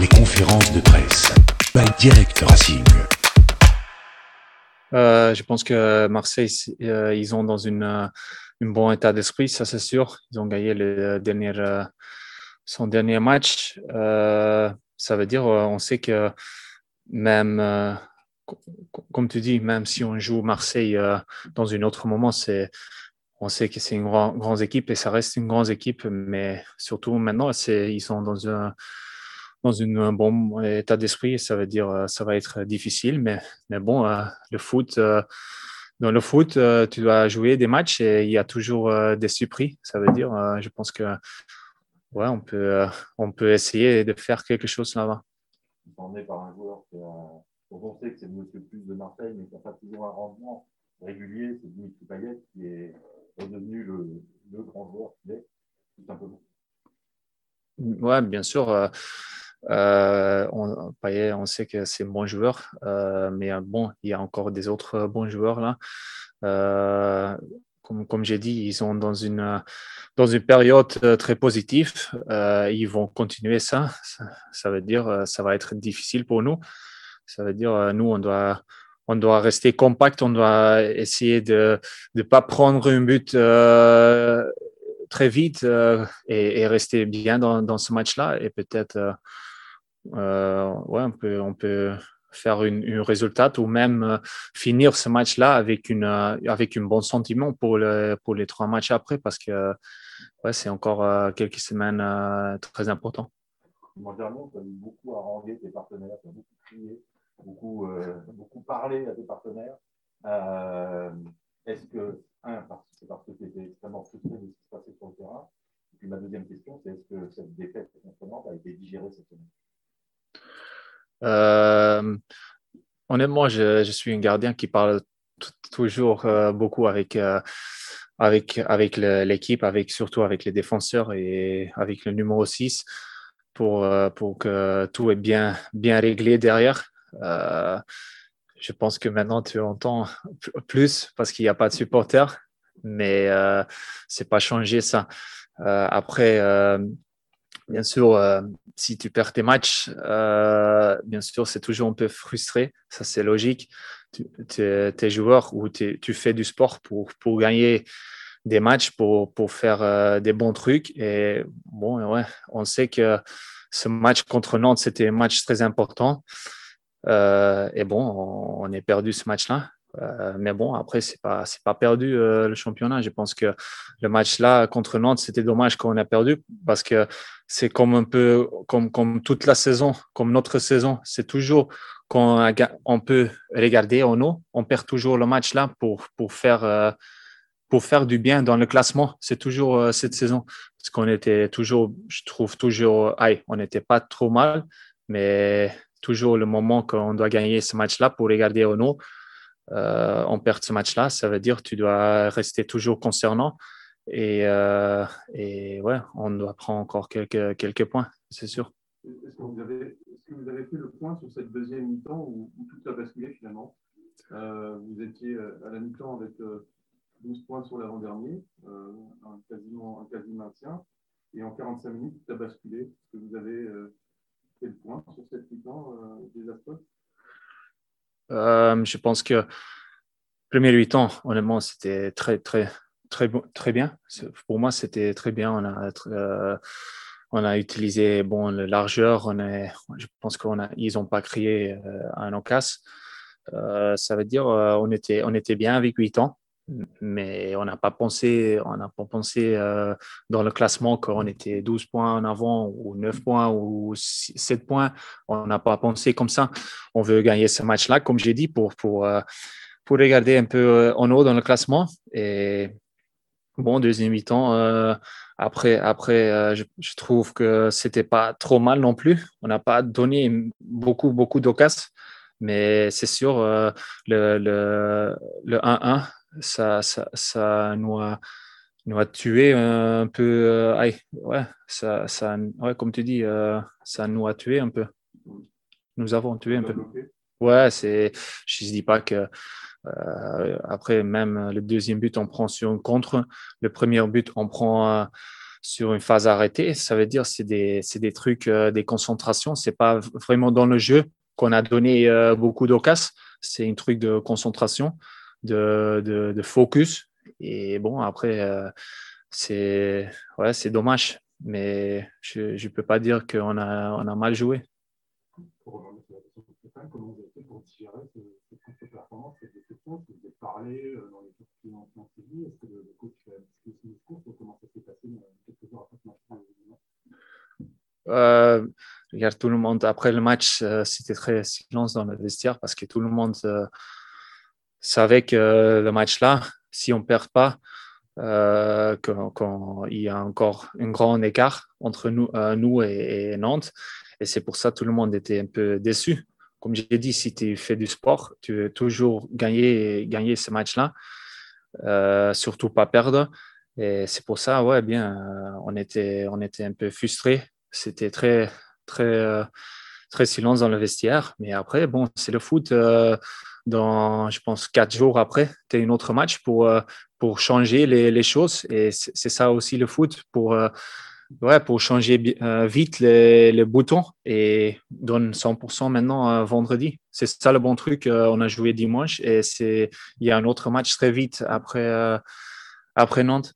Les conférences de presse. By Direct Racing. Euh, je pense que Marseille, euh, ils ont dans une, euh, bon état d'esprit, ça c'est sûr. Ils ont gagné le dernier, euh, son dernier match. Euh, ça veut dire, on sait que même, comme tu dis, même si on joue Marseille dans un autre moment, c'est on sait que c'est une grand, grande équipe et ça reste une grande équipe, mais surtout maintenant, ils sont dans un, dans un bon état d'esprit. Ça veut dire ça va être difficile, mais, mais bon, euh, le foot, euh, dans le foot, euh, tu dois jouer des matchs et il y a toujours des surprises. Ça veut dire, je pense que ouais, on peut, on peut essayer de faire quelque chose là-bas. On est par un joueur qui a, on sait que c'est le plus de Marseille, mais qui n'a pas toujours un rendement régulier, c'est Dimitri Payet qui est devenu le, le grand joueur qu'il est, tout simplement. Ouais, bien sûr. Euh, euh, on, on sait que c'est un bon joueur, euh, mais bon, il y a encore des autres bons joueurs là. Euh, comme, j'ai dit, ils sont dans une, dans une période très positive. Euh, ils vont continuer ça. ça. veut dire ça va être difficile pour nous. Ça veut dire nous, on doit on doit rester compact, on doit essayer de ne pas prendre un but euh, très vite euh, et, rester bien dans, dans ce match-là. Et peut-être, euh, euh, ouais, on peut, on peut faire une, une résultat ou même euh, finir ce match-là avec, une, euh, avec un bon sentiment pour, le, pour les trois matchs après parce que ouais, c'est encore quelques semaines très importantes. Mondialement, tu as beaucoup harangué tes partenaires, tu as beaucoup crié beaucoup, euh, beaucoup parlé à tes partenaires. Euh, Est-ce que, un, c'est parce que tu étais extrêmement frustré de ce qui se passait sur le terrain? Et puis ma deuxième question, c'est est-ce que cette défaite contre a été digérée cette semaine? Euh, Honnêtement, je, je, suis un gardien qui parle toujours euh, beaucoup avec, euh, avec, avec l'équipe, avec, surtout avec les défenseurs et avec le numéro 6 pour, pour que tout est bien, bien réglé derrière. Je pense que maintenant tu entends plus parce qu'il n'y a pas de supporters, mais c'est pas changé ça. Après, bien sûr, euh, si tu perds tes matchs, euh, bien sûr, c'est toujours un peu frustré. Ça, c'est logique. Tu, tes joueurs ou tu fais du sport pour, pour gagner des matchs, pour, pour faire euh, des bons trucs. Et bon, ouais, on sait que ce match contre Nantes, c'était un match très important. Et bon, on, on est perdu ce match-là. Euh, mais bon, après, c'est pas, pas perdu euh, le championnat. Je pense que le match-là contre Nantes, c'était dommage qu'on a perdu parce que c'est comme un peu comme, comme toute la saison, comme notre saison. C'est toujours qu'on on peut regarder en nous, on perd toujours le match-là pour, pour faire. Euh, pour faire du bien dans le classement, c'est toujours cette saison. Parce qu'on était toujours, je trouve toujours, aïe, on n'était pas trop mal, mais toujours le moment qu'on doit gagner ce match-là pour regarder au nom. Euh, on perd ce match-là, ça veut dire que tu dois rester toujours concernant. Et, euh, ouais, on doit prendre encore quelques, points, c'est sûr. Est-ce que, vous avez, est-ce fait le point sur cette deuxième mi-temps où, tout a basculé finalement? Euh, Vous étiez à la mi-temps avec 12 points sur l'avant-dernier, un, quasiment, un quasi maintien. Et en 45 minutes, tout a basculé. Est-ce que vous avez quel point sur cette mi-temps désastreuse euh, Je pense que premier huit ans, honnêtement, c'était très, très, très, très bien. Pour moi, c'était très bien. On a, euh, on a utilisé bon, la largeur. On est, je pense qu'ils n'ont pas créé euh, un encas. Euh, ça veut dire on était, on était bien avec huit ans mais on n'a pas pensé, on n'a pas pensé euh, dans le classement qu'on était 12 points en avant ou 9 points ou 7 points. On n'a pas pensé comme ça. On veut gagner ce match-là, comme j'ai dit, pour, pour, euh, pour regarder un peu euh, en haut dans le classement. Et bon, deuxième mi-temps, après, après je, je, trouve que c'était pas trop mal non plus. On n'a pas donné beaucoup, beaucoup d'occasions. Mais c'est sûr, le 1-1, ça, ça, ça nous, a, nous a tué un peu. Euh, ouais, ça, ça, ouais, comme tu dis, euh, ça nous a tué un peu. Nous avons tué un peu. Ouais, c'est, je ne dis pas que. Euh, après, même le deuxième but, on prend sur un contre. Le premier but, on prend sur une phase arrêtée. Ça veut dire c'est des, des trucs, des concentrations. C'est pas vraiment dans le jeu qu'on a donné beaucoup d'occasions. C'est un truc de concentration, de, de, de, focus. Et bon, après, c'est ouais, dommage. Mais je ne peux pas dire qu'on a, on a mal joué. Comment vous avez fait pour digérer cette performance, cette déception? Est-ce que vous avez parlé dans les jours qui ont suivi Est-ce que le coach a discuté son discours Comment ça s'est passé quelques heures après ce match euh, regarde, tout le monde, après le match, euh, c'était très silence dans le vestiaire parce que tout le monde euh, savait que le match-là, si on ne perd pas, euh, qu'il y a encore un grand écart entre nous, euh, et, Nantes. Et c'est pour ça que tout le monde était un peu déçu. Comme j'ai dit, si tu fais du sport, tu veux toujours gagner, gagner ce match-là, euh, surtout pas perdre. Et c'est pour ça, ouais, bien, on était, on était un peu frustrés. C'était très, très, très silence dans le vestiaire. Mais après, bon, c'est le foot dans, je pense, quatre jours après, tu as un autre match pour, euh, pour changer les, choses. Et c'est ça aussi le foot, pour, euh, ouais, pour changer euh, vite les, les, boutons et donne 100% maintenant vendredi. C'est ça le bon truc. on a joué dimanche et il y a un autre match très vite après, après Nantes.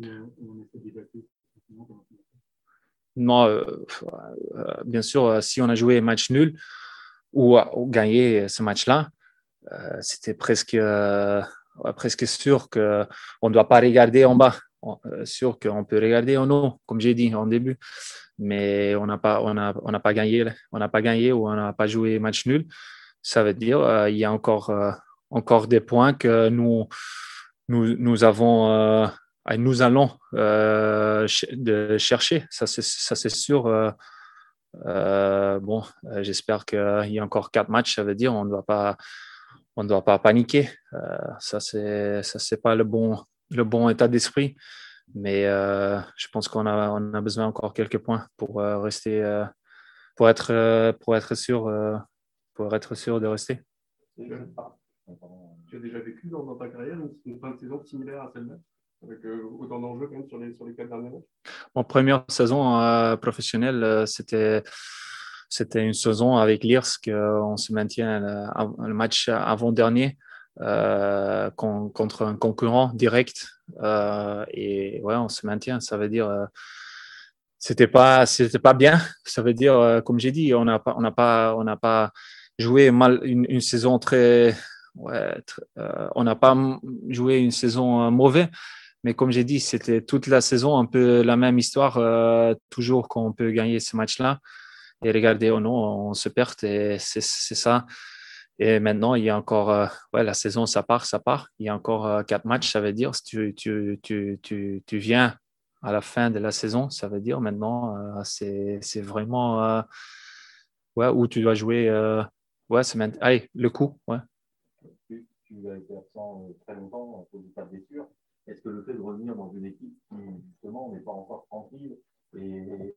Non, euh, euh, bien sûr, euh, si on a joué match nul ou, gagné ce match-là, c'était presque, presque sûr qu'on ne doit pas regarder en bas. sûr qu'on peut regarder en haut, comme j'ai dit en début. Mais on n'a pas, on on pas gagné, on n'a pas gagné ou on n'a pas joué match nul. Ça veut dire qu'il y a encore, encore des points que nous, nous, nous avons nous allons euh, chercher, ça c'est sûr. Euh, euh, bon, j'espère qu'il y a encore quatre matchs, ça veut dire on ne doit pas, on doit pas paniquer. ça c'est ça c'est pas le bon le bon état d'esprit, mais je pense qu'on a on a besoin encore quelques points pour rester pour être pour être sûr pour être sûr de rester. Tu as déjà vécu dans, ta carrière une fin de saison similaire à celle-là? Avec euh, autant d'enjeux quand même sur les, sur les quatre derniers première saison euh, professionnelle, euh, c'était c'était une saison avec l'IRS qu'on se maintient le, match avant-dernier contre un concurrent direct. Et ouais, on se maintient. Ça veut dire, c'était pas, c'était pas bien. Ça veut dire, comme j'ai dit, on n'a pas, on pas, on pas joué mal une saison très, ouais, on n'a pas joué une saison mauvaise. Mais comme j'ai dit, c'était toute la saison un peu la même histoire, euh, toujours qu'on peut gagner ce match-là. Et regardez, oh non, on se perd et c'est ça. Et maintenant, il y a encore, euh, ouais, la saison, ça part, ça part. Il y a encore euh, quatre matchs, ça veut dire, si tu, tu, tu, tu, tu viens à la fin de la saison, ça veut dire maintenant, c'est vraiment ouais, où tu dois jouer. ouais, Allez, le coup, ouais. Tu, as été absent très longtemps pour pas de blessure. Est-ce que le fait de revenir dans une équipe qui, justement, n'est pas encore tranquille et,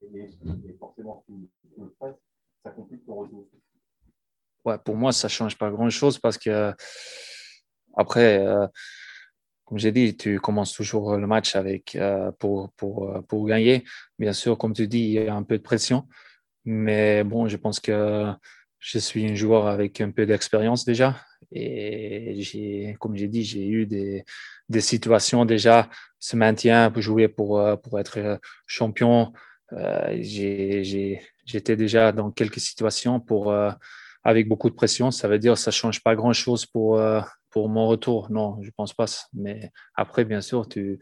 forcément sous, le stress, ça complique ton retour? Ouais, pour moi, ça ne change pas grand-chose parce que, après, euh, comme j'ai dit, tu commences toujours le match avec, euh, pour, pour, euh, pour gagner. Bien sûr, comme tu dis, il y a un peu de pression. Mais bon, je pense que je suis un joueur avec un peu d'expérience déjà. Et j'ai, comme j'ai dit, j'ai eu des, des situations déjà, ce maintien pour jouer pour, euh, pour être euh, champion. Euh, j'étais déjà dans quelques situations pour, avec beaucoup de pression. Ça veut dire que ça change pas grand-chose pour, pour mon retour. Non, je pense pas. Mais après, bien sûr, tu,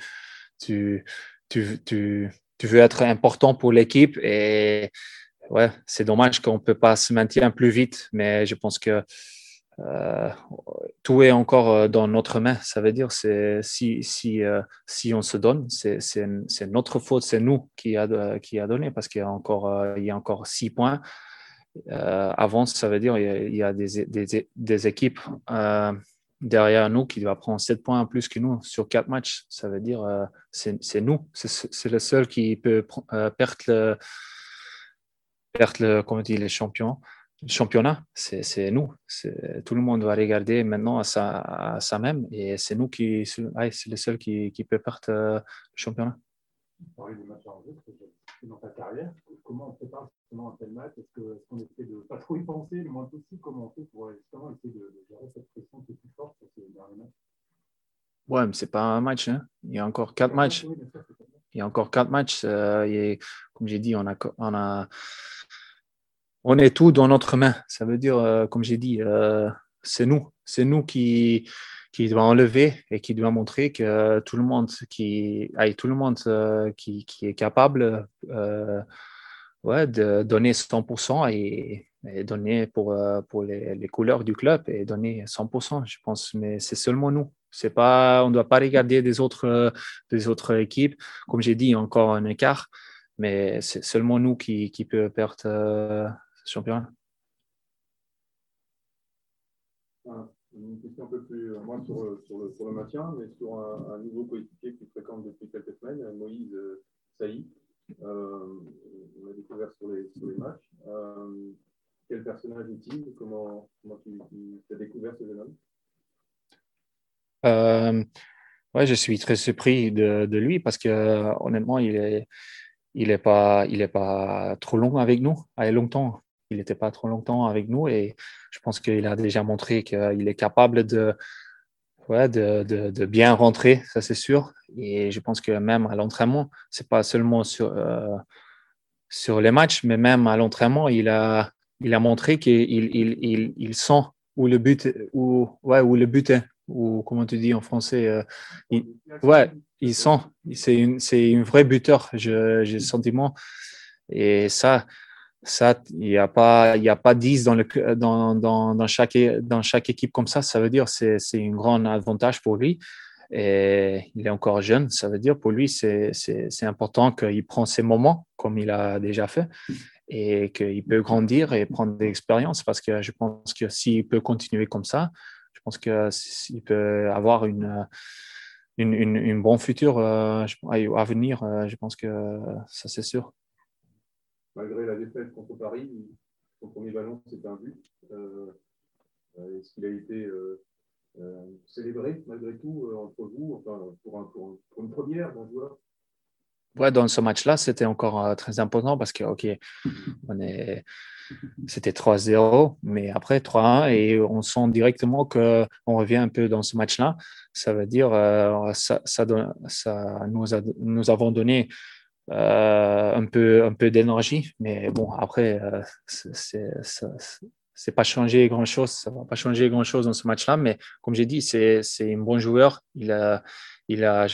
tu, tu, tu, veux être important pour l'équipe et ouais, c'est dommage qu'on peut pas se maintenir plus vite, mais je pense que euh, tout est encore euh, dans notre main. Ça veut dire c'est si si euh, si on se donne, c'est c'est notre faute, c'est nous qui a qui a donné parce qu'il y a encore y a encore six points. avant, ça veut dire il y a, des, des, des équipes derrière nous qui doivent prendre sept points plus que nous sur quatre matchs. Ça veut dire c'est nous, c'est le seul qui peut perdre perdre le, comment dit, les champions. Championnat, c'est nous. Tout le monde va regarder maintenant à ça, même et c'est nous qui, c'est le seul qui, qui peut perdre le championnat. Parler des matchs en jeu, dans ta carrière, comment on prépare justement un tel match? Est-ce qu'on essaie de pas trop y penser le moins possible? Comment on fait pour justement essayer de, de gérer cette pression qui est plus forte sur ces derniers matchs? Ouais, mais c'est pas un match. Hein. Il y a encore quatre matchs. Il y a encore quatre matchs. Euh, et, comme j'ai dit, on a, on a, on est tout dans notre main. Ça veut dire, euh, comme j'ai dit, euh, c'est nous, c'est nous qui, qui doit enlever et qui doit montrer que tout le monde qui, tout le monde qui, qui, est capable ouais, de donner 100% et, et donner pour, pour les, les, couleurs du club et donner 100%, je pense. Mais c'est seulement nous. C'est pas, on ne doit pas regarder des autres, des autres équipes. Comme j'ai dit, encore un écart, mais c'est seulement nous qui, qui peut perdre euh, championnat. Une question un peu plus, euh, moins sur, sur, le, sur le maintien, mais sur un, un nouveau coéquipier qui fréquente depuis quelques semaines, Moïse euh, Saï. Euh, on l'a découvert sur les, sur les matchs. Euh, quel personnage est-il? Comment, comment tu, tu as découvert ce jeune homme? Euh, ouais, je suis très surpris de, de, lui parce que honnêtement, il est, il est pas, il est pas trop long avec nous, il longtemps. Il n'était pas trop longtemps avec nous et je pense qu'il a déjà montré qu'il est capable de, ouais, de, de, bien rentrer, ça c'est sûr. Et je pense que même à l'entraînement, c'est pas seulement sur, euh, sur les matchs, mais même à l'entraînement, il a, il a montré qu'il il, il, il, sent où le but, où, ouais, où le but est ou comment tu dis en français euh, il, Ouais, il sent, c'est une vraie buteur, j'ai le sentiment. Et ça, ça il n'y a pas, il a pas 10 dans, le, dans, dans, dans, chaque, équipe comme ça. Ça veut dire c'est c'est un grand avantage pour lui. Et il est encore jeune, ça veut dire pour lui, c'est important qu'il prenne ses moments comme il a déjà fait et qu'il peut grandir et prendre de l'expérience parce que je pense que s'il peut continuer comme ça, je pense qu'il peut avoir une, une, une, une bon futur euh, à venir. Euh, je pense que ça, c'est sûr. Malgré la défaite contre Paris, son premier ballon, c'était un but. Euh, Est-ce qu'il a été euh, euh, célébré malgré tout entre vous, enfin, pour, un, pour, pour une première bon joueur? Ouais, dans ce match-là, c'était encore très important parce que, OK, c'était 3-0, mais après 3-1 et on sent directement qu'on revient un peu dans ce match-là. Ça veut dire euh, ça, nous, nous avons donné euh, un peu, un peu d'énergie, mais bon, après, euh, c'est pas changé grand-chose, ça va pas changer grand-chose dans ce match-là, mais comme j'ai dit, c'est un bon joueur. Il a, il a,